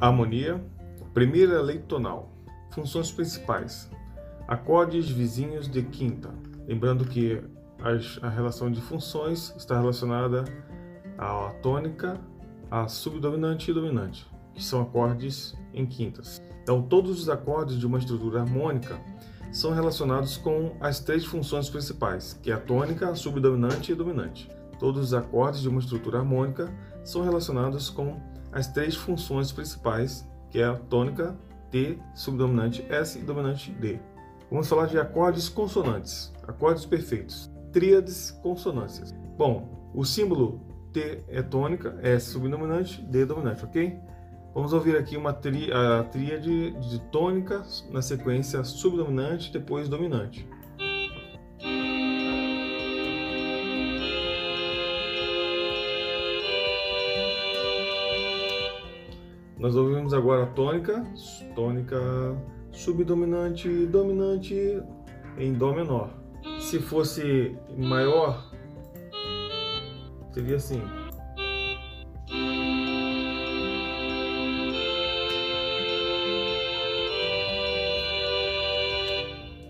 Harmonia. Primeira lei tonal. Funções principais. Acordes vizinhos de quinta. Lembrando que a relação de funções está relacionada à tônica, à subdominante e dominante, que são acordes em quintas. Então, todos os acordes de uma estrutura harmônica são relacionados com as três funções principais, que é a tônica, a subdominante e a dominante. Todos os acordes de uma estrutura harmônica são relacionados com as três funções principais, que é a tônica, T, subdominante S e dominante D. Vamos falar de acordes consonantes, acordes perfeitos, tríades consonâncias. Bom, o símbolo T é tônica, S subdominante, D dominante, ok? Vamos ouvir aqui uma tri, a tríade de tônica na sequência subdominante depois dominante. Nós ouvimos agora a tônica, tônica subdominante, dominante em Dó menor. Se fosse maior, seria assim.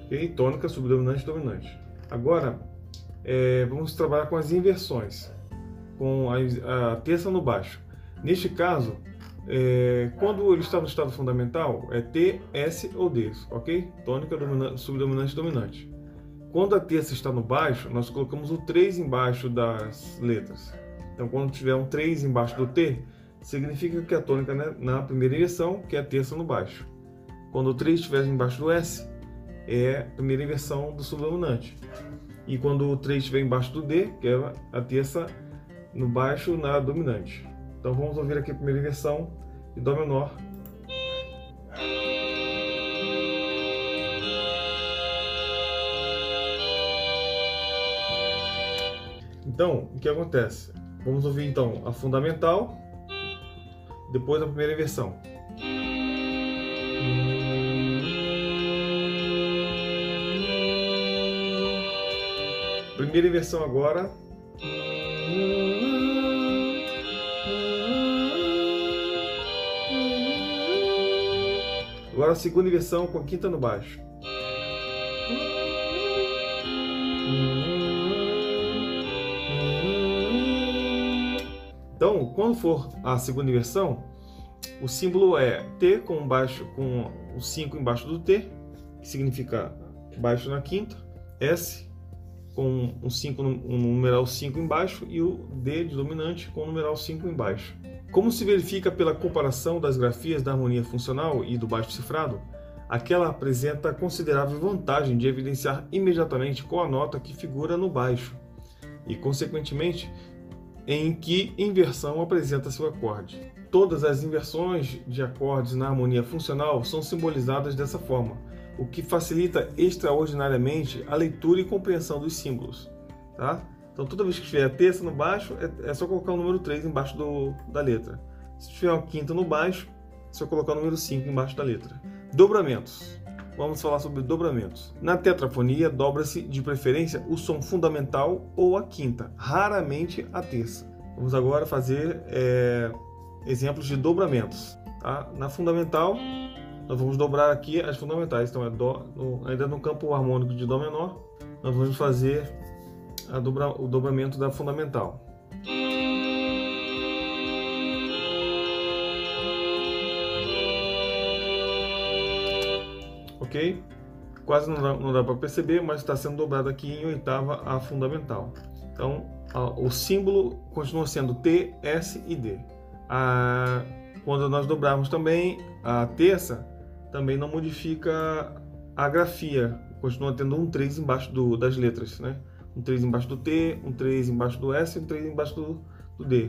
Ok? Tônica, subdominante, dominante. Agora, é, vamos trabalhar com as inversões, com a, a terça no baixo. Neste caso, é, quando ele está no estado fundamental, é T, S ou D, ok? Tônica, dominante, subdominante, dominante. Quando a terça está no baixo, nós colocamos o 3 embaixo das letras. Então, quando tiver um 3 embaixo do T, significa que a tônica né, na primeira inversão, que é a terça no baixo. Quando o 3 estiver embaixo do S, é a primeira inversão do subdominante. E quando o 3 estiver embaixo do D, que é a terça no baixo na dominante. Então vamos ouvir aqui a primeira inversão de Dó menor. Então, o que acontece? Vamos ouvir então a fundamental, depois a primeira inversão. Primeira inversão agora. Agora a segunda inversão com a quinta no baixo. Então, quando for a segunda inversão, o símbolo é T com baixo com o 5 embaixo do T, que significa baixo na quinta, S com um, 5, um numeral 5 embaixo e o D de dominante com o numeral 5 embaixo. Como se verifica pela comparação das grafias da harmonia funcional e do baixo cifrado, aquela apresenta considerável vantagem de evidenciar imediatamente qual a nota que figura no baixo e, consequentemente, em que inversão apresenta seu acorde. Todas as inversões de acordes na harmonia funcional são simbolizadas dessa forma, o que facilita extraordinariamente a leitura e compreensão dos símbolos. Tá? Então, toda vez que tiver a terça no baixo, é, é só colocar o número 3 embaixo do, da letra. Se tiver uma quinta no baixo, é só colocar o número 5 embaixo da letra. Dobramentos. Vamos falar sobre dobramentos. Na tetrafonia, dobra-se de preferência o som fundamental ou a quinta, raramente a terça. Vamos agora fazer é, exemplos de dobramentos. Tá? Na fundamental, nós vamos dobrar aqui as fundamentais. Então, é dó, no, ainda no campo harmônico de Dó menor, nós vamos fazer dobra, o dobramento da fundamental. Ok? Quase não dá, não dá para perceber, mas está sendo dobrado aqui em oitava a fundamental. Então, a, o símbolo continua sendo T, S e D. A, quando nós dobrarmos também a terça, também não modifica a grafia, continua tendo um 3 embaixo do, das letras, né? Um 3 embaixo do T, um 3 embaixo do S e um 3 embaixo do, do D.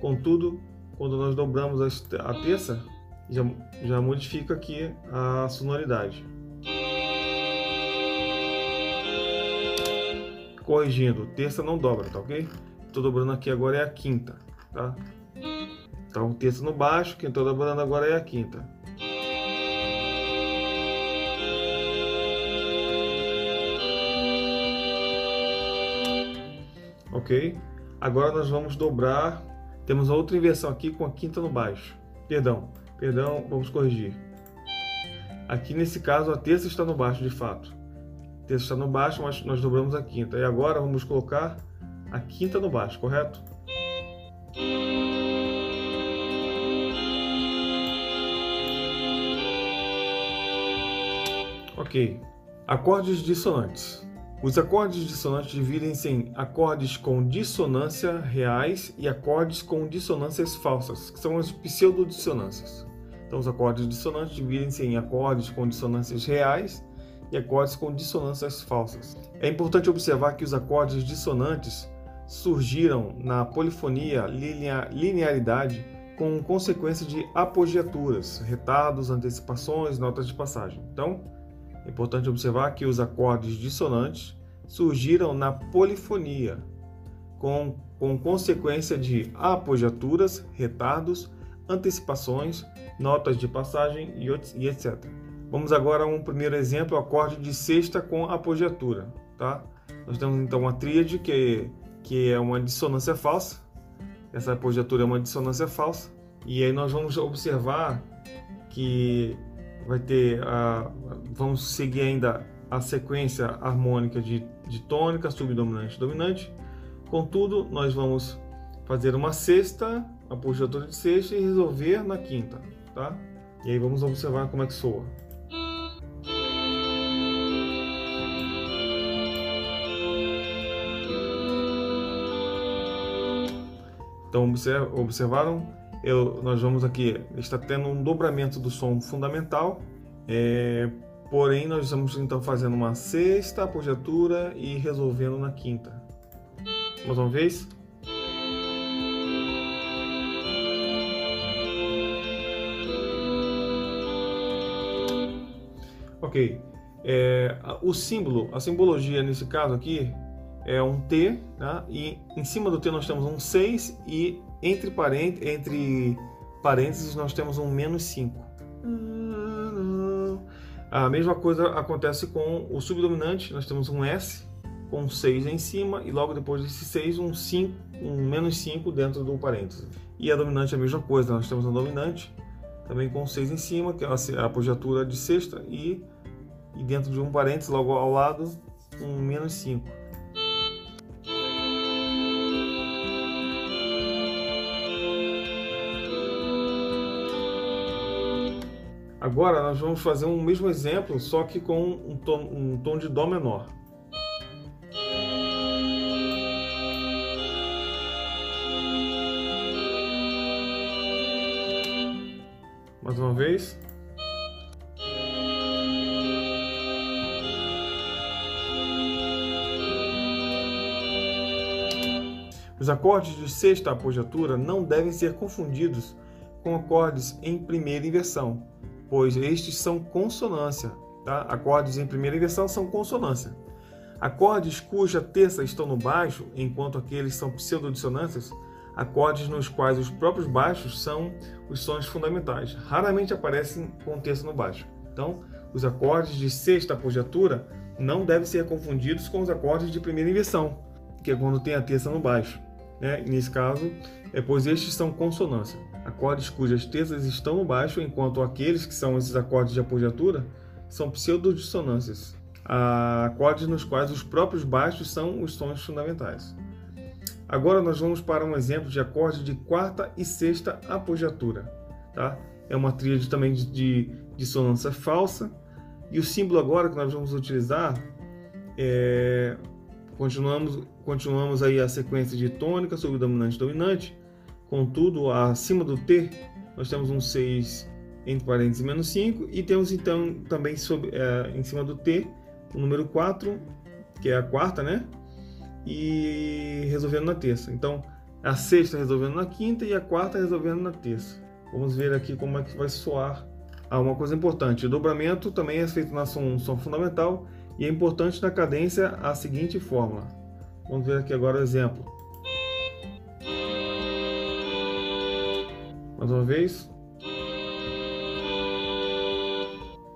Contudo, quando nós dobramos a, terça, já, já modifica aqui a sonoridade. Corrigindo, terça não dobra, tá ok? Estou dobrando aqui agora é a quinta, tá? Então, terça no baixo, quem estou dobrando agora é a quinta. Ok? Agora nós vamos dobrar, temos outra inversão aqui com a quinta no baixo, perdão, Perdão, vamos corrigir. Aqui nesse caso a terça está no baixo de fato. A terça está no baixo, mas nós dobramos a quinta. E agora vamos colocar a quinta no baixo, correto? Ok. Acordes dissonantes. Os acordes dissonantes dividem-se em acordes com dissonância reais e acordes com dissonâncias falsas, que são as pseudodissonâncias. Então, os acordes dissonantes dividem-se em acordes com dissonâncias reais e acordes com dissonâncias falsas. É importante observar que os acordes dissonantes surgiram na polifonia linearidade com consequência de apogiaturas, retardos, antecipações, notas de passagem. Então, é importante observar que os acordes dissonantes surgiram na polifonia, com, com consequência de apogiaturas, retardos, antecipações, notas de passagem e, etc. Vamos agora a um primeiro exemplo, acorde de sexta com apogiatura. Tá? Nós temos então uma tríade que, que é uma dissonância falsa. Essa apogiatura é uma dissonância falsa. E aí nós vamos observar que vai ter a, vamos seguir ainda a sequência harmônica de, de tônica, subdominante, dominante. Contudo, nós vamos fazer uma sexta, a puxadora de sexta e resolver na quinta, tá? E aí vamos observar como é que soa. Então observaram eu, nós vamos aqui, está tendo um dobramento do som fundamental, é, porém nós estamos então fazendo uma sexta apogiatura e resolvendo na quinta. Mais uma vez. Ok. É, o símbolo, a simbologia nesse caso aqui é um T, né? e em cima do T nós temos um 6 e entre, parênteses, entre parênteses nós temos um menos 5. A mesma coisa acontece com o subdominante, nós temos um S com 6 em cima e logo depois desse 6 um, 5, um menos 5 dentro do parênteses. E a dominante é a mesma coisa, nós temos a dominante também com 6 em cima, que é a apogiatura de sexta, e, e dentro de um parênteses, logo ao lado, um menos 5. Agora nós vamos fazer um mesmo exemplo, só que com um tom, um tom de Dó menor. Mais uma vez. Os acordes de sexta apogiatura não devem ser confundidos com acordes em primeira inversão, pois estes são consonância. Tá? Acordes em primeira inversão são consonância. Acordes cuja terça estão no baixo, enquanto aqueles são pseudodissonâncias, acordes nos quais os próprios baixos são os sons fundamentais. Raramente aparecem com terça no baixo. Então, os acordes de sexta apogiatura não devem ser confundidos com os acordes de primeira inversão, que é quando tem a terça no baixo. Né? Nesse caso, é pois estes são consonância acordes cujas terças estão no baixo, enquanto aqueles que são esses acordes de apogiatura são pseudodissonâncias, acordes nos quais os próprios baixos são os sons fundamentais. Agora nós vamos para um exemplo de acorde de quarta e sexta apogiatura. Tá? É uma tríade também de dissonância falsa. E o símbolo agora que nós vamos utilizar é... Continuamos, continuamos aí a sequência de tônica sobre dominante dominante Contudo, acima do T, nós temos um 6 entre parênteses menos 5 e temos então também sobre, é, em cima do T o número 4, que é a quarta, né? E resolvendo na terça. Então, a sexta resolvendo na quinta e a quarta resolvendo na terça. Vamos ver aqui como é que vai soar. Ah, uma coisa importante, o dobramento também é feito na som, som fundamental e é importante na cadência a seguinte fórmula. Vamos ver aqui agora o exemplo. Mais uma vez.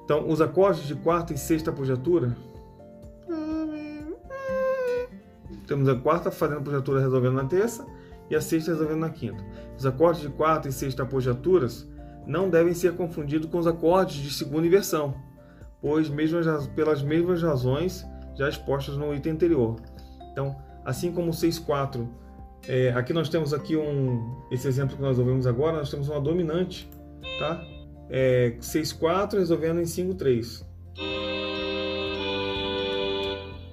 Então, os acordes de quarta e sexta apogiatura. Temos a quarta fazendo apogiatura resolvendo na terça e a sexta resolvendo na quinta. Os acordes de quarta e sexta apogiaturas não devem ser confundidos com os acordes de segunda inversão, pois mesmas, pelas mesmas razões já expostas no item anterior. Então, assim como o 6-4, é, aqui nós temos aqui um, esse exemplo que nós ouvimos agora, nós temos uma dominante, tá? É, 6-4 resolvendo em 5-3.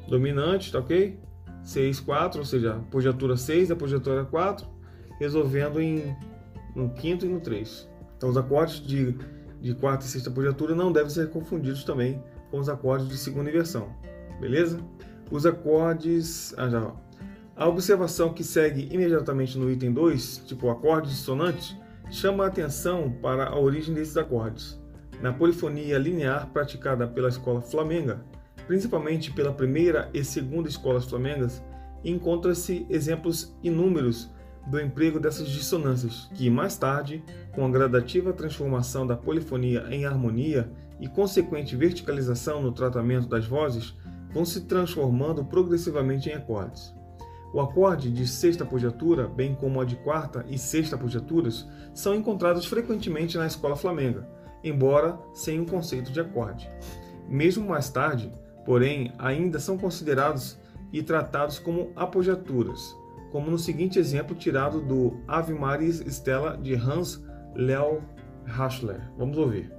Dominante, tá ok? 6-4, ou seja, apogiatura 6 e apogiatura 4, resolvendo em, no quinto e no 3. Então, os acordes de, de quarta e sexta apogiatura não devem ser confundidos também com os acordes de segunda inversão. Beleza? Os acordes. Ah, já. A observação que segue imediatamente no item 2, tipo acordes dissonantes, chama a atenção para a origem desses acordes. Na polifonia linear praticada pela escola flamenga, principalmente pela primeira e segunda escolas flamengas, encontra-se exemplos inúmeros do emprego dessas dissonâncias, que mais tarde, com a gradativa transformação da polifonia em harmonia e consequente verticalização no tratamento das vozes, vão se transformando progressivamente em acordes. O acorde de sexta apogiatura, bem como a de quarta e sexta apogiaturas, são encontrados frequentemente na escola flamenga, embora sem um conceito de acorde. Mesmo mais tarde, porém, ainda são considerados e tratados como apogiaturas, como no seguinte exemplo tirado do Ave Maria Stella de Hans Leo Haschler. Vamos ouvir.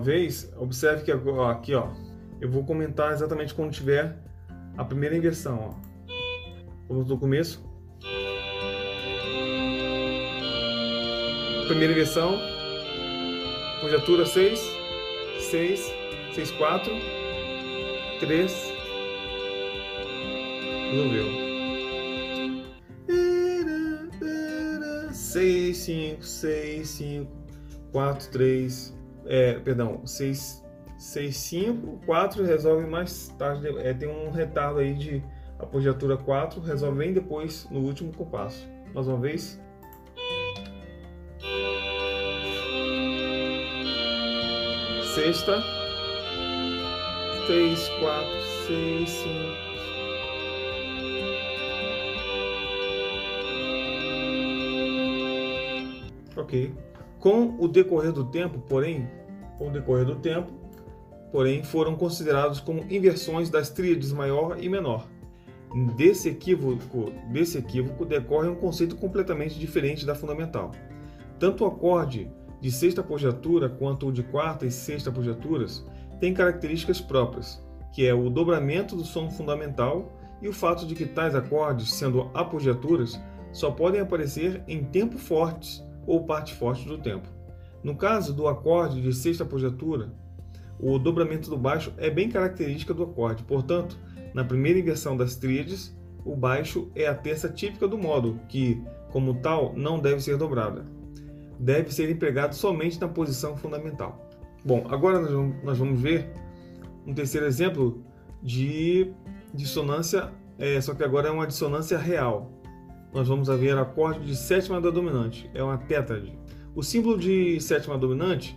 Vez, observe que aqui, ó, eu vou comentar exatamente quando tiver a primeira inversão, ó. Vamos do começo. Primeira inversão. Conjetura 6, 6, 6, 4, 3. Resolveu. 6, 5, 6, 5, 4, 3. É, perdão, 6, 6, 5, 4 resolve mais tarde. É, tem um retardo aí de apogiatura 4, resolve bem depois no último compasso. Mais uma vez. Sexta. 3, 4, 6, 5. Ok. Com o decorrer do tempo, porém, com o decorrer do tempo, porém, foram considerados como inversões das tríades maior e menor Desse equívoco, desse equívoco decorre um conceito completamente diferente da fundamental. Tanto o acorde de sexta apogiatura quanto o de quarta e sexta apogiaturas têm características próprias, que é o dobramento do som fundamental e o fato de que tais acordes, sendo apogiaturas, só podem aparecer em tempo fortes ou parte forte do tempo. No caso do acorde de sexta apogiatura, o dobramento do baixo é bem característica do acorde, portanto, na primeira inversão das tríades, o baixo é a terça típica do modo, que, como tal, não deve ser dobrada. Deve ser empregado somente na posição fundamental. Bom, agora nós vamos ver um terceiro exemplo de dissonância, é, só que agora é uma dissonância real. Nós vamos ver acorde de sétima da dominante, é uma tétrade. O símbolo de sétima dominante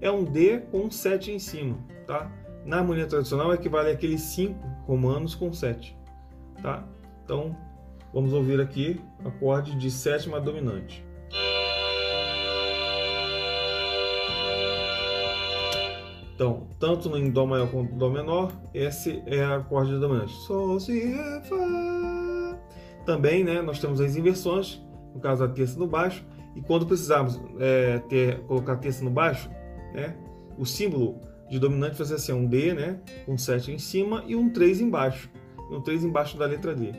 é um D com um 7 em cima, tá? Na harmonia tradicional equivale àqueles 5 romanos com 7. Tá? Então, vamos ouvir aqui acorde de sétima dominante. Então, tanto no Dó maior quanto Dó menor, esse é a acorde dominante. Sol, Si, Ré, Fá. Também, né, nós temos as inversões, no caso a terça no baixo, e quando precisarmos é, ter, colocar terça no baixo, né, o símbolo de dominante vai ser assim, um D, né, um 7 em cima e um 3 embaixo, e um 3 embaixo da letra D.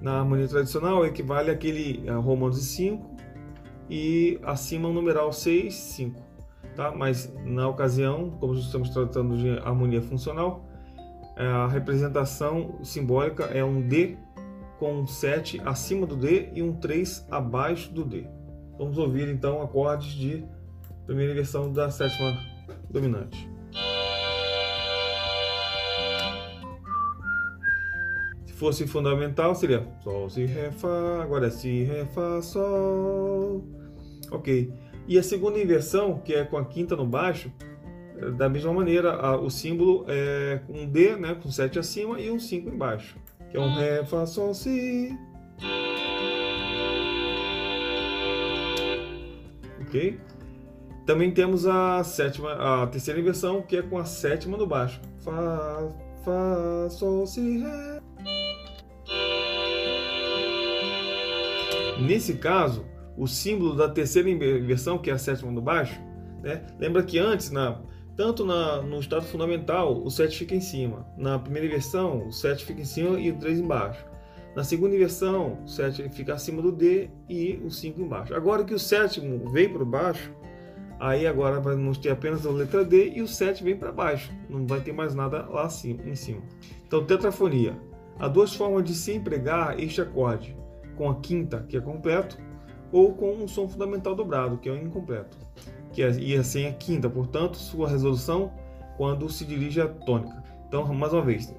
Na harmonia tradicional equivale àquele a Romanos 5 e acima o numeral 6, 5. Tá? Mas na ocasião, como estamos tratando de harmonia funcional, a representação simbólica é um D com um 7 acima do D e um 3 abaixo do D. Vamos ouvir então acordes de primeira inversão da sétima dominante. fosse fundamental, seria Sol, Si, Ré, Fá. Agora é Si, Ré, Fá, Sol. Ok. E a segunda inversão, que é com a quinta no baixo, é, da mesma maneira, a, o símbolo é um D, né, com 7 acima e um 5 embaixo, que é um Ré, Fá, Sol, Si. Ok? Também temos a sétima, a terceira inversão, que é com a sétima no baixo. Fá, Fá, Sol, Si, Ré. Nesse caso, o símbolo da terceira inversão, que é a sétima no baixo, né? lembra que antes, na, tanto na, no estado fundamental, o 7 fica em cima. Na primeira inversão, o 7 fica em cima e o 3 embaixo. Na segunda inversão, o 7 fica acima do D e o 5 embaixo. Agora que o sétimo veio para baixo, aí agora vamos ter apenas a letra D e o 7 vem para baixo. Não vai ter mais nada lá em cima. Então, tetrafonia. Há duas formas de se empregar este acorde com a quinta, que é completo, ou com um som fundamental dobrado, que é o incompleto, que é, e assim a quinta, portanto, sua resolução quando se dirige à tônica. Então, mais uma vez,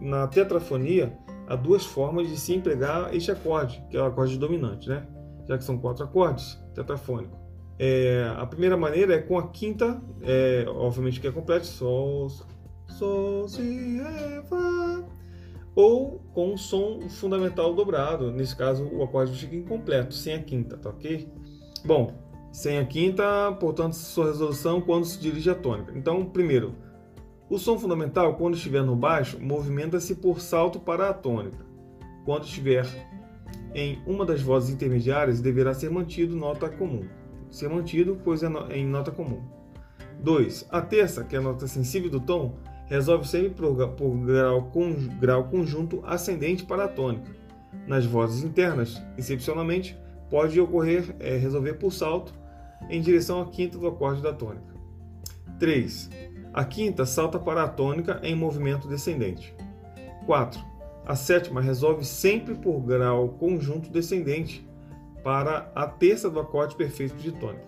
na tetrafonia, há duas formas de se empregar este acorde, que é o acorde dominante, né? já que são quatro acordes tetrafônicos. É, a primeira maneira é com a quinta, é, obviamente que é completo, sol, sol, si, ré, fá, ou com um som fundamental dobrado, nesse caso o acorde fica incompleto, sem a quinta, tá ok? Bom, sem a quinta, portanto, sua resolução quando se dirige à tônica. Então, primeiro, o som fundamental, quando estiver no baixo, movimenta-se por salto para a tônica. Quando estiver em uma das vozes intermediárias, deverá ser mantido nota comum. Ser mantido, pois é em nota comum. 2. A terça, que é a nota sensível do tom, resolve sempre por, por grau, grau conjunto ascendente para a tônica. Nas vozes internas, excepcionalmente, pode ocorrer é, resolver por salto em direção à quinta do acorde da tônica. 3. A quinta salta para a tônica em movimento descendente. 4. A sétima resolve sempre por grau conjunto descendente para a terça do acorde perfeito de tônica.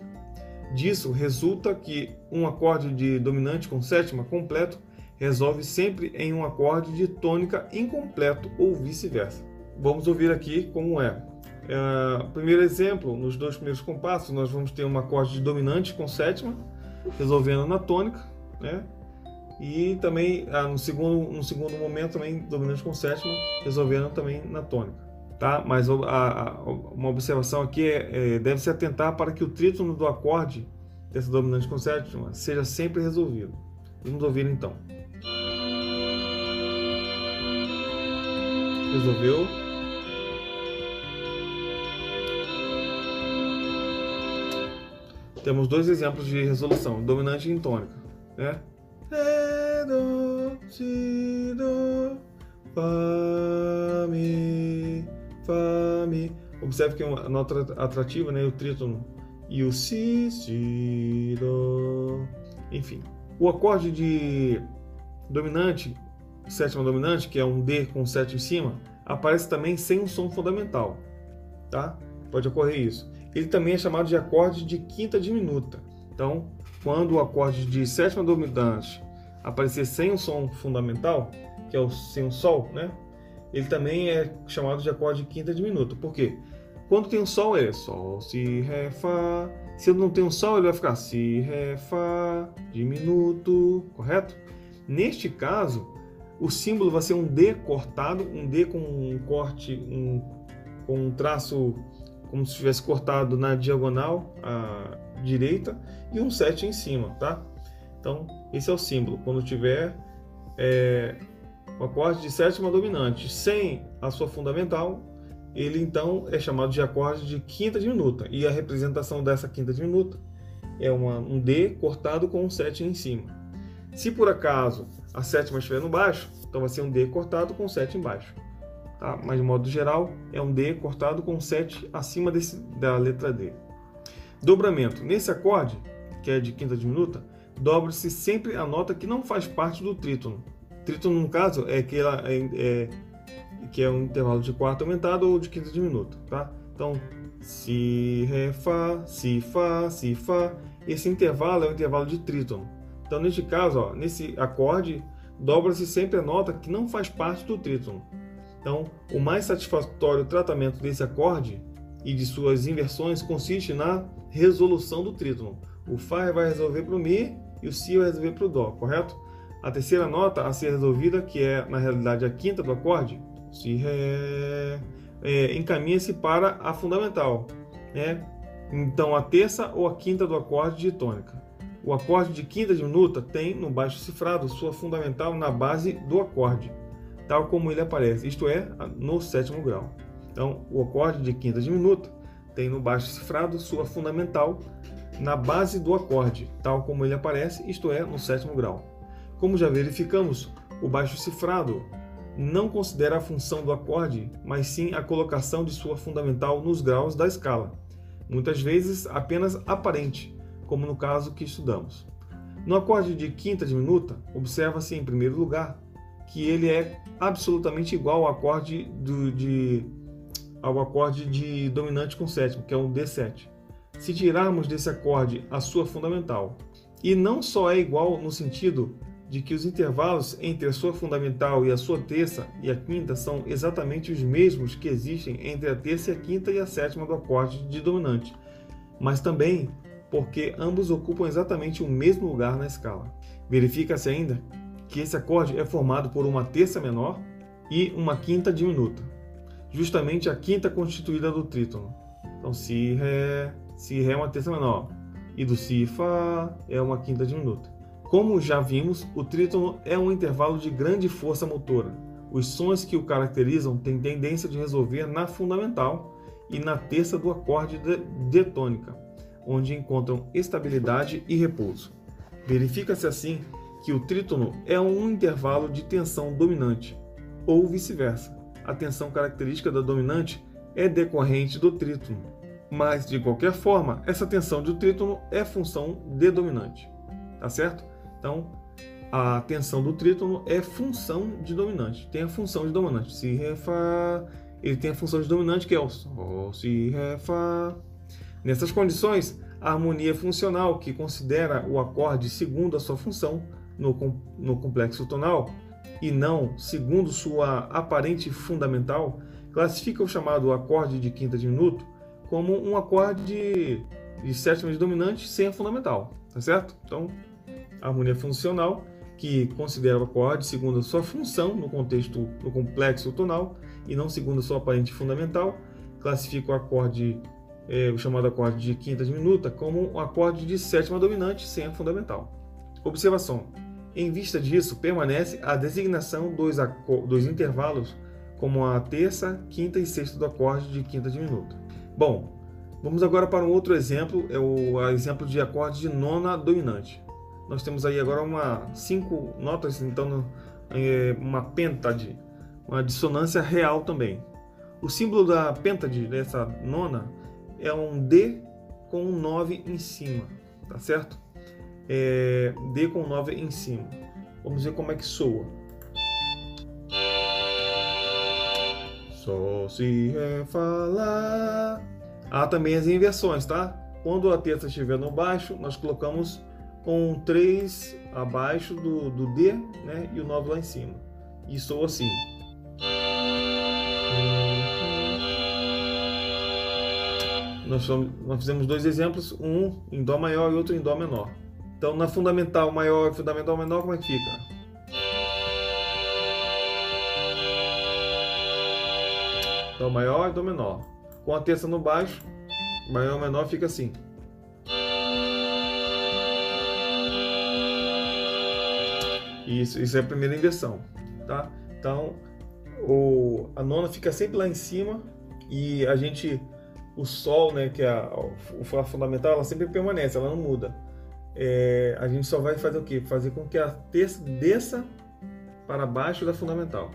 Disso resulta que um acorde de dominante com sétima completo resolve sempre em um acorde de tônica incompleto ou vice-versa. Vamos ouvir aqui como é. é. Primeiro exemplo, nos dois primeiros compassos, nós vamos ter um acorde de dominante com sétima, resolvendo na tônica, né? E também ah, no, segundo, no segundo momento também dominante com sétima, resolvendo também na tônica. Tá? Mas a, a, uma observação aqui é, é deve se atentar para que o trítono do acorde dessa dominante com sétima seja sempre resolvido. Vamos ouvir então. Resolveu. Temos dois exemplos de resolução, dominante e tônica, né? Fá, mi. Observe que é uma nota atrativa, né? O trítono e o si, si, do. Enfim, o acorde de dominante sétima dominante, que é um D com 7 em cima, aparece também sem um som fundamental, tá? Pode ocorrer isso. Ele também é chamado de acorde de quinta diminuta. Então, quando o acorde de sétima dominante aparecer sem um som fundamental, que é o sem um sol, né? Ele também é chamado de acorde de quinta diminuta. Por quê? Quando tem um sol é sol, si, ré, fá. Se não tem um sol, ele vai ficar si, ré, fá, diminuto, correto? Neste caso, o símbolo vai ser um D cortado, um D com um corte, um, com um traço como se tivesse cortado na diagonal à direita e um 7 em cima, tá? Então, esse é o símbolo. Quando tiver é, o acorde de sétima dominante sem a sua fundamental, ele então é chamado de acorde de quinta diminuta. E a representação dessa quinta diminuta é uma, um D cortado com um 7 em cima. Se por acaso a sétima estiver no baixo, então vai ser um D cortado com 7 embaixo. Tá? Mas de modo geral, é um D cortado com 7 acima desse, da letra D. Dobramento. Nesse acorde, que é de quinta diminuta, dobra-se sempre a nota que não faz parte do trítono. Trítono, no caso, é que, ela é, é, que é um intervalo de quarta aumentado ou de quinta diminuta. Tá? Então, Si, Ré, Fá, Si, Fá, Si, Fá. Esse intervalo é o intervalo de trítono. Então, neste caso, ó, nesse acorde, dobra-se sempre a nota que não faz parte do trítono. Então, o mais satisfatório tratamento desse acorde e de suas inversões consiste na resolução do trítono. O Fá vai resolver para o Mi e o Si vai resolver para o Dó, correto? A terceira nota a ser resolvida, que é na realidade a quinta do acorde, Si, Ré, é, encaminha-se para a fundamental. Né? Então a terça ou a quinta do acorde de tônica. O acorde de quinta diminuta tem no baixo cifrado sua fundamental na base do acorde, tal como ele aparece, isto é, no sétimo grau. Então, o acorde de quinta diminuta tem no baixo cifrado sua fundamental na base do acorde, tal como ele aparece, isto é, no sétimo grau. Como já verificamos, o baixo cifrado não considera a função do acorde, mas sim a colocação de sua fundamental nos graus da escala, muitas vezes apenas aparente, como no caso que estudamos. No acorde de quinta diminuta, observa-se em primeiro lugar que ele é absolutamente igual ao acorde, do, de, ao acorde de dominante com sétimo, que é um D7. Se tirarmos desse acorde a sua fundamental, e não só é igual no sentido de que os intervalos entre a sua fundamental e a sua terça e a quinta são exatamente os mesmos que existem entre a terça e a quinta e a sétima do acorde de dominante, mas também porque ambos ocupam exatamente o mesmo lugar na escala. Verifica-se ainda que esse acorde é formado por uma terça menor e uma quinta diminuta, justamente a quinta constituída do trítono. Então, si, ré, si, ré é uma terça menor, e do si, fá é uma quinta diminuta. Como já vimos, o trítono é um intervalo de grande força motora. Os sons que o caracterizam têm tendência de resolver na fundamental e na terça do acorde de tônica, onde encontram estabilidade e repouso. Verifica-se assim que o trítono é um intervalo de tensão dominante, ou vice-versa. A tensão característica da dominante é decorrente do trítono, mas de qualquer forma, essa tensão do trítono é função de dominante. Tá certo? Então, a tensão do trítono é função de dominante. Tem a função de dominante. Si, Ré, Fá. Ele tem a função de dominante que é o Sol, Si, Ré, Fá. Nessas condições, a harmonia funcional, que considera o acorde segundo a sua função no, no complexo tonal e não segundo sua aparente fundamental, classifica o chamado acorde de quinta diminuto como um acorde de, sétima de dominante sem a fundamental, tá certo? Então, harmonia funcional, que considera o acorde segundo a sua função no contexto no complexo tonal e não segundo a sua aparente fundamental, classifica o acorde, é, o chamado acorde de quinta diminuta, como um acorde de sétima dominante sem a fundamental. Observação: em vista disso, permanece a designação dos, dos intervalos como a terça, quinta e sexta do acorde de quinta diminuta. Bom, vamos agora para um outro exemplo, é o exemplo de acorde de nona dominante nós temos aí agora uma cinco notas, então é uma pentade, uma dissonância real também. O símbolo da pentade dessa nona é um D com um 9 em cima, tá certo? É D com 9 em cima. Vamos ver como é que soa. Sol, Si, Ré, Lá. Há também as inversões, tá? Quando a terça estiver no baixo, nós colocamos com 3 abaixo do, do D né, e o 9 lá em cima. E sou assim. Nós, nós fizemos dois exemplos, um em Dó maior e outro em Dó menor. Então, na fundamental maior e fundamental menor, como é que fica? Dó maior e Dó menor. Com a terça no baixo, maior e menor fica assim. Isso, isso é a primeira inversão, tá? Então, o, a nona fica sempre lá em cima e a gente, o sol, né, que é a, o fundamental, ela sempre permanece, ela não muda. É, a gente só vai fazer o quê? Fazer com que a terça desça para baixo da fundamental.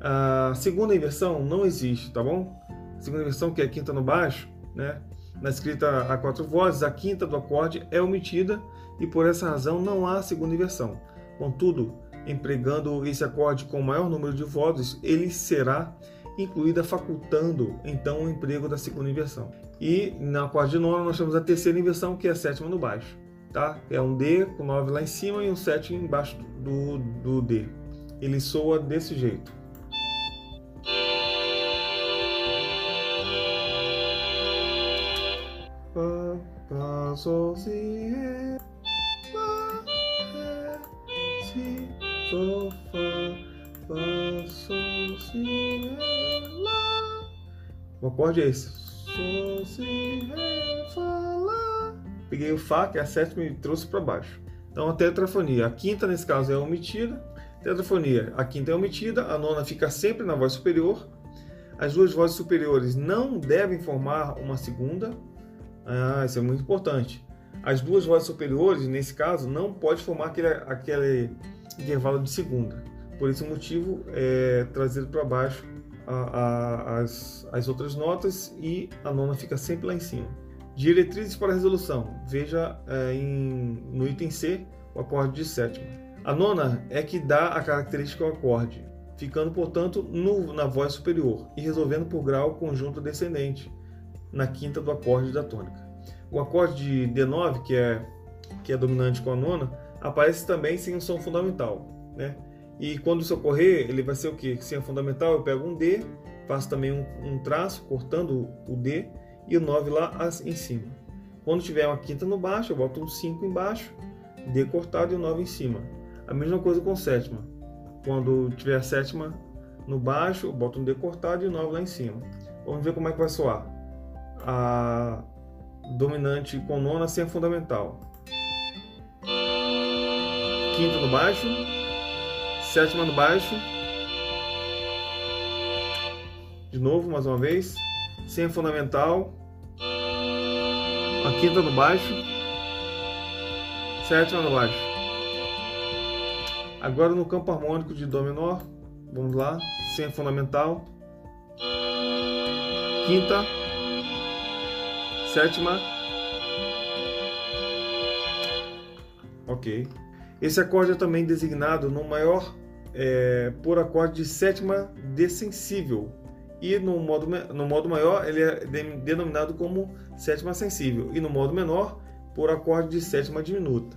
A segunda inversão não existe, tá bom? A segunda inversão, que é a quinta no baixo, né? Na escrita a quatro vozes, a quinta do acorde é omitida e por essa razão não há segunda inversão. Contudo, empregando esse acorde com maior número de vozes, ele será incluída facultando então o emprego da segunda inversão. E na acorde de nona nós temos a terceira inversão, que é a sétima no baixo. Tá? É um D com 9 lá em cima e um 7 embaixo do, do D. Ele soa desse jeito. O acorde é esse. Sol, Si, Ré. Peguei o Fá, que é a sétima, e trouxe para baixo. Então a tetrafonia. A quinta, nesse caso, é omitida. Tetrafonia. A quinta é omitida, a nona fica sempre na voz superior. As duas vozes superiores não devem formar uma segunda. Ah, isso é muito importante. As duas vozes superiores, nesse caso, não pode formar aquele, aquele intervalo de segunda. Por esse motivo, é trazido para baixo a, a, as, as outras notas e a nona fica sempre lá em cima. Diretrizes para resolução. Veja é, em, no item C o acorde de sétima. A nona é que dá a característica ao acorde, ficando, portanto, no, na voz superior e resolvendo por grau conjunto descendente, na quinta do acorde da tônica. O acorde de D9, que é, que é dominante com a nona, aparece também sem um som fundamental. Né? E quando isso ocorrer, ele vai ser o quê? Sem a fundamental, eu pego um D, faço também um, um traço, cortando o D, e o 9 lá em cima. Quando tiver uma quinta no baixo, eu boto um 5 embaixo, D cortado e o 9 em cima. A mesma coisa com sétima. Quando tiver a sétima no baixo, eu boto um D cortado e o 9 lá em cima. Vamos ver como é que vai soar. A dominante com nona sem a fundamental. Quinta no baixo, sétima no baixo. De novo, mais uma vez, sem a fundamental. Quinta no baixo, sétima no baixo. Agora no campo harmônico de Dó menor, vamos lá, sem fundamental. Quinta, sétima. Ok. Esse acorde é também designado no maior é, por acorde de sétima descensível. E no modo, no modo maior ele é denominado como sétima sensível. E no modo menor por acorde de sétima diminuta.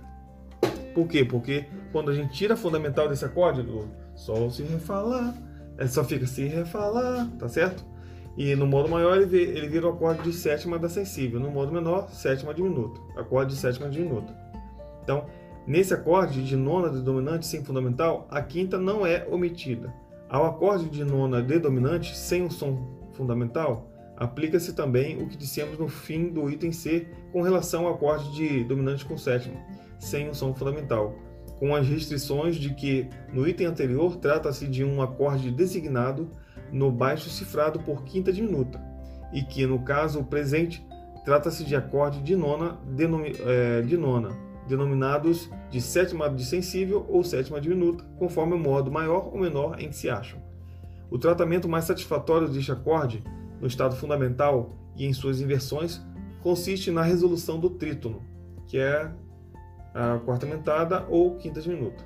Por quê? Porque quando a gente tira a fundamental desse acorde, do Sol, Fá, Lá, ele só fica Fá, Lá, tá certo? E no modo maior ele, ele vira o acorde de sétima da sensível, no modo menor, sétima diminuta, acorde de sétima diminuta. Então, nesse acorde de nona de dominante sem fundamental, a quinta não é omitida. Ao acorde de nona de dominante sem um som fundamental, aplica-se também o que dissemos no fim do item C com relação ao acorde de dominante com sétima sem um som fundamental, com as restrições de que no item anterior trata-se de um acorde designado no baixo cifrado por quinta diminuta, e que no caso presente trata-se de acorde de nona, é, de nona, denominados de sétima de sensível ou sétima diminuta, conforme o modo maior ou menor em que se acham. O tratamento mais satisfatório deste acorde, no estado fundamental e em suas inversões, consiste na resolução do trítono, que é a quarta aumentada ou quinta diminuta.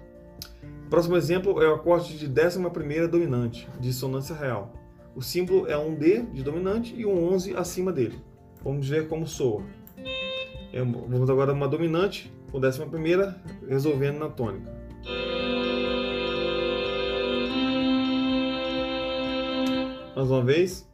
Próximo exemplo é o acorde de décima primeira dominante, dissonância real. O símbolo é um D de dominante e um 11 acima dele. Vamos ver como soa. É, vamos agora uma dominante com décima primeira, resolvendo na tônica. Mais uma vez.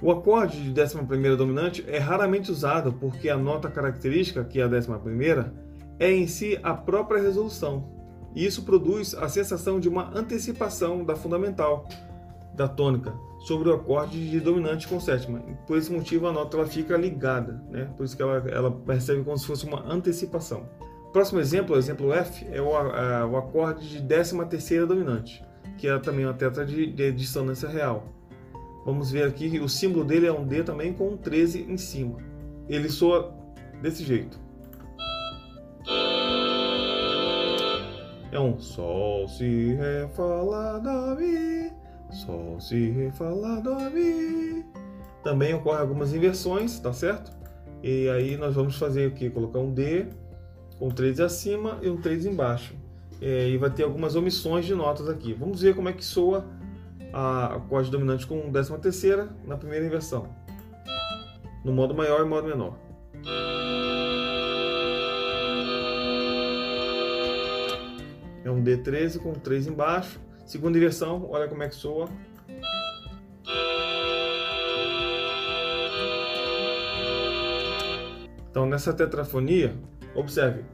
O acorde de décima primeira dominante é raramente usado porque a nota característica, que é a décima primeira, é em si a própria resolução. E isso produz a sensação de uma antecipação da fundamental, da tônica, sobre o acorde de dominante com sétima. Por esse motivo a nota ela fica ligada, né? por isso que ela, ela percebe como se fosse uma antecipação. Próximo exemplo, o exemplo F, é o, a, o acorde de décima terceira dominante, que é também uma tetra de, de dissonância real. Vamos ver aqui o símbolo dele é um D também com um 13 em cima. Ele soa desse jeito. É um Sol, Si, Ré, Fá, Lá, Dó, Mi. Sol, Si, Fá, Lá, Dó, Mi. Também ocorre algumas inversões, tá certo? E aí nós vamos fazer o que? Colocar um D com 13 acima e um 13 embaixo. E vai ter algumas omissões de notas aqui. Vamos ver como é que soa a acorde dominante com décima terceira na primeira inversão, no modo maior e modo menor. É um D13 com 3 embaixo. Segunda inversão, olha como é que soa. Então, nessa tetrafonia, observe,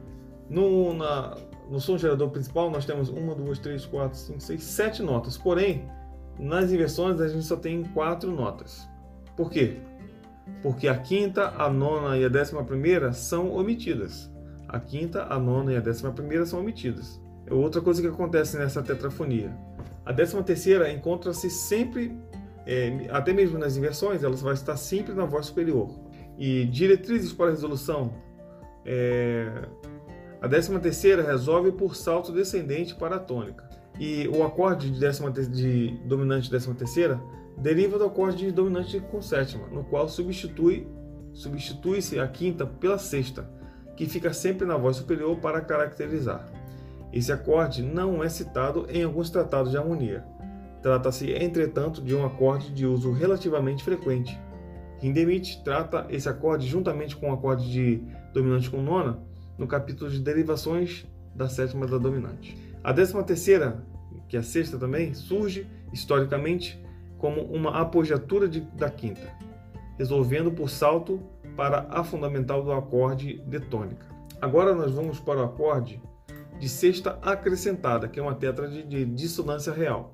no, na, no som gerador principal nós temos uma, duas, três, quatro, cinco, seis, sete notas. Porém, nas inversões a gente só tem quatro notas. Por quê? Porque a quinta, a nona e a décima primeira são omitidas. A quinta, a nona e a décima primeira são omitidas. Outra coisa que acontece nessa tetrafonia. A décima terceira encontra-se sempre, é, até mesmo nas inversões, ela vai estar sempre na voz superior. E diretrizes para resolução. É, a décima terceira resolve por salto descendente para a tônica. E o acorde de, décima, de dominante décima terceira deriva do acorde de dominante com sétima, no qual substitui substitui-se a quinta pela sexta, que fica sempre na voz superior para caracterizar. Esse acorde não é citado em alguns tratados de harmonia. Trata-se, entretanto, de um acorde de uso relativamente frequente. Hindemith trata esse acorde juntamente com o acorde de dominante com nona no capítulo de derivações da sétima da dominante. A décima terceira, que é a sexta também, surge historicamente como uma apogiatura de, da quinta, resolvendo por salto para a fundamental do acorde de tônica. Agora nós vamos para o acorde de sexta acrescentada, que é uma tétrade de dissonância real.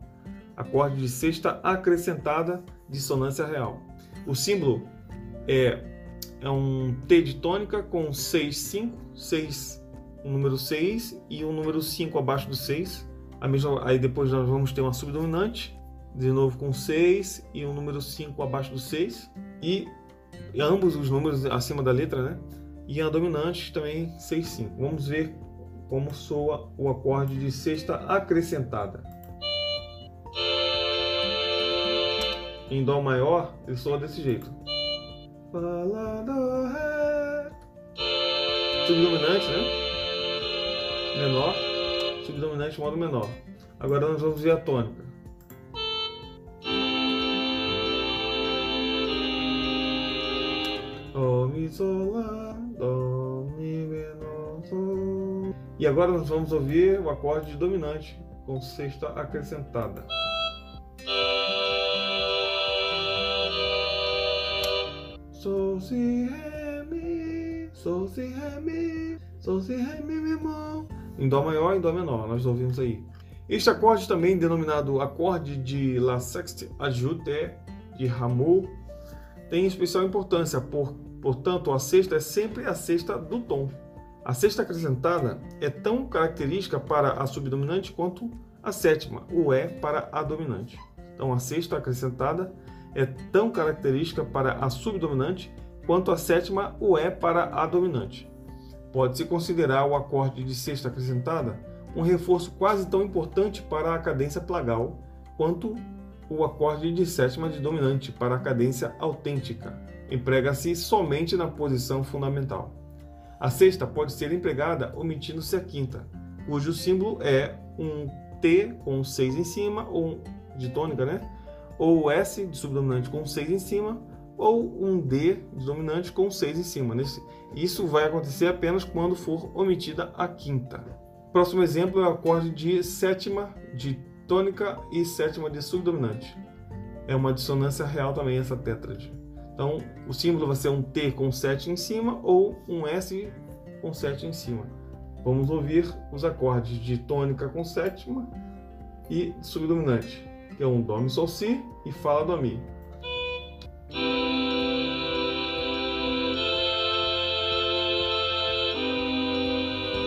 Acorde de sexta acrescentada, dissonância real. O símbolo é, é um T de tônica com 6, 5, 6, o número 6 e o número 5 abaixo do 6. A mesma, aí depois nós vamos ter uma subdominante de novo com 6 e o número 5 abaixo do 6 e, e ambos os números acima da letra, né? E a dominante também 6 5. Vamos ver como soa o acorde de sexta acrescentada. Em dó maior, ele soa desse jeito. Subdominante, né? Menor, subdominante modo menor. Agora nós vamos ver a tônica. Sol, Lá, Dó, Mi menor. E agora nós vamos ouvir o acorde dominante com sexta acrescentada. Sol, Si, Ré, Mi, Sol, Si, Ré, Mi, Sol, Si, Ré, Mi, Mi. Em Dó maior e Dó menor, nós ouvimos aí. Este acorde também denominado acorde de La Sexte Adjunte de Rameau tem especial importância por Portanto, a sexta é sempre a sexta do tom. A sexta acrescentada é tão característica para a subdominante quanto a sétima, o é para a dominante. Então, a sexta acrescentada é tão característica para a subdominante quanto a sétima, o é para a dominante. Pode-se considerar o acorde de sexta acrescentada um reforço quase tão importante para a cadência plagal quanto o acorde de sétima de dominante para a cadência autêntica emprega-se somente na posição fundamental. A sexta pode ser empregada omitindo-se a quinta, cujo símbolo é um T com 6 em cima, ou de tônica, né? Ou S de subdominante com 6 em cima, ou um D de dominante com 6 em cima. Isso vai acontecer apenas quando for omitida a quinta. Próximo exemplo é o acorde de sétima de tônica e sétima de subdominante. É uma dissonância real também essa tétrade. Então, o símbolo vai ser um T com 7 em cima ou um S com 7 em cima. Vamos ouvir os acordes de tônica com sétima e subdominante, que é um Dó, Mi, Sol, Si e Fala, Dó, Mi.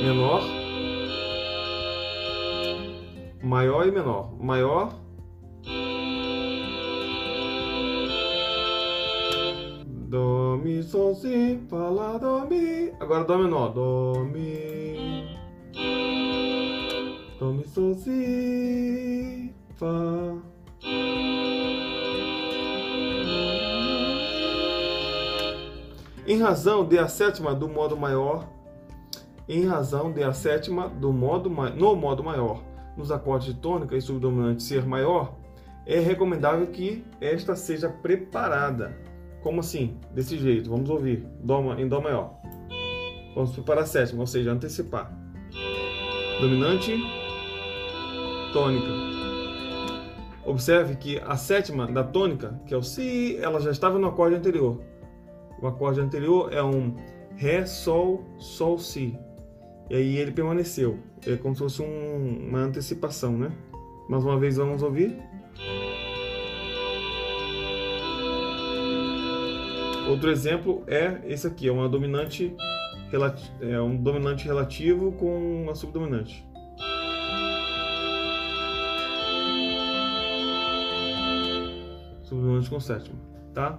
Menor, maior e menor. Maior, Dó, Mi, Sol, Si, Fá, Lá, Dó, Mi. Agora Dó menor. Dó, Mi. Dó, Mi, Sol, Si, Fá. Em razão de a sétima do modo maior, em razão de a sétima do modo no modo maior, nos acordes de tônica e subdominante ser maior, é recomendável que esta seja preparada como assim? Desse jeito. Vamos ouvir. Dó, em Dó maior. Vamos preparar a sétima, ou seja, antecipar. Dominante, tônica. Observe que a sétima da tônica, que é o Si, ela já estava no acorde anterior. O acorde anterior é um Ré, Sol, Sol, Si. E aí ele permaneceu. É como se fosse um, uma antecipação, né? Mais uma vez vamos ouvir. Outro exemplo é esse aqui, é uma dominante é um dominante relativo com uma subdominante. Subdominante com sétima, tá?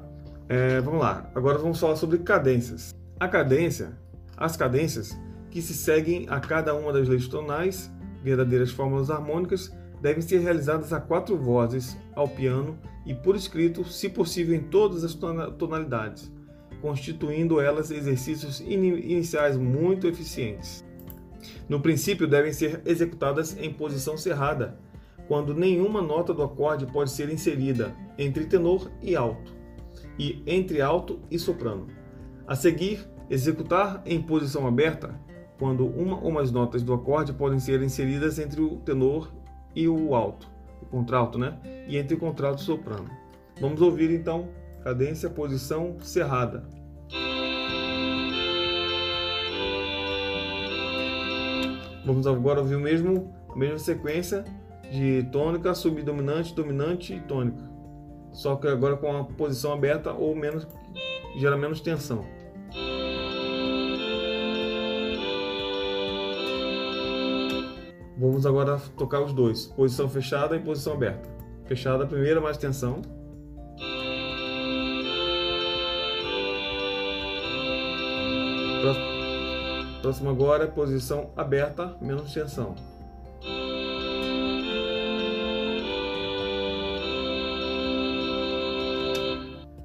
É, vamos lá. Agora vamos falar sobre cadências. A cadência, as cadências que se seguem a cada uma das leis tonais, verdadeiras fórmulas harmônicas, devem ser realizadas a quatro vozes ao piano e por escrito, se possível em todas as tonalidades constituindo elas exercícios iniciais muito eficientes. No princípio, devem ser executadas em posição cerrada, quando nenhuma nota do acorde pode ser inserida entre tenor e alto, e entre alto e soprano. A seguir, executar em posição aberta, quando uma ou mais notas do acorde podem ser inseridas entre o tenor e o alto, o contralto, né? E entre o contralto e o soprano. Vamos ouvir então cadência, posição cerrada. Vamos agora ouvir o mesmo, a mesma sequência de tônica, subdominante, dominante e tônica. Só que agora com a posição aberta ou menos, gera menos tensão. Vamos agora tocar os dois, posição fechada e posição aberta. Fechada, primeira mais tensão. Próximo agora é posição aberta, menos tensão.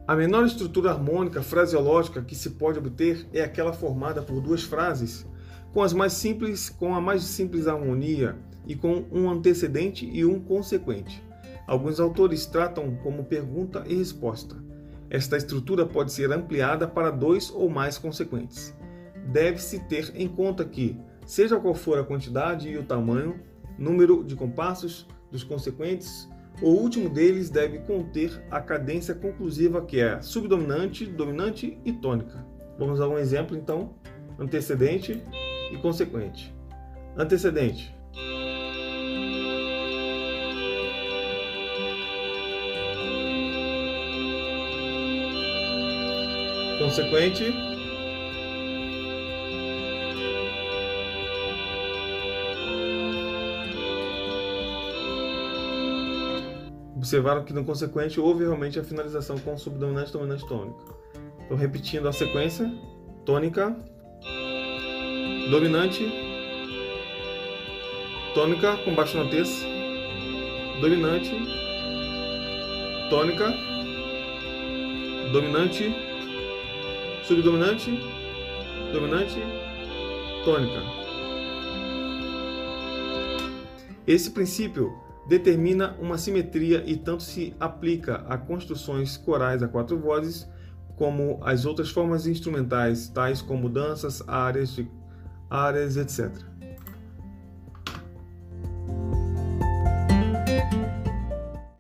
A menor estrutura harmônica fraseológica que se pode obter é aquela formada por duas frases, com as mais simples, com a mais simples harmonia e com um antecedente e um consequente. Alguns autores tratam como pergunta e resposta. Esta estrutura pode ser ampliada para dois ou mais consequentes deve-se ter em conta que, seja qual for a quantidade e o tamanho, número de compassos dos consequentes, o último deles deve conter a cadência conclusiva que é subdominante, dominante e tônica. Vamos a um exemplo então: antecedente e consequente. Antecedente. Consequente. observaram que no consequente houve realmente a finalização com subdominante, dominante, tônica. Então, repetindo a sequência: tônica, dominante, tônica com baixo na terça, dominante, tônica, dominante, subdominante, dominante, tônica. Esse princípio determina uma simetria e tanto se aplica a construções corais a quatro vozes, como as outras formas instrumentais, tais como danças, áreas, de, áreas etc.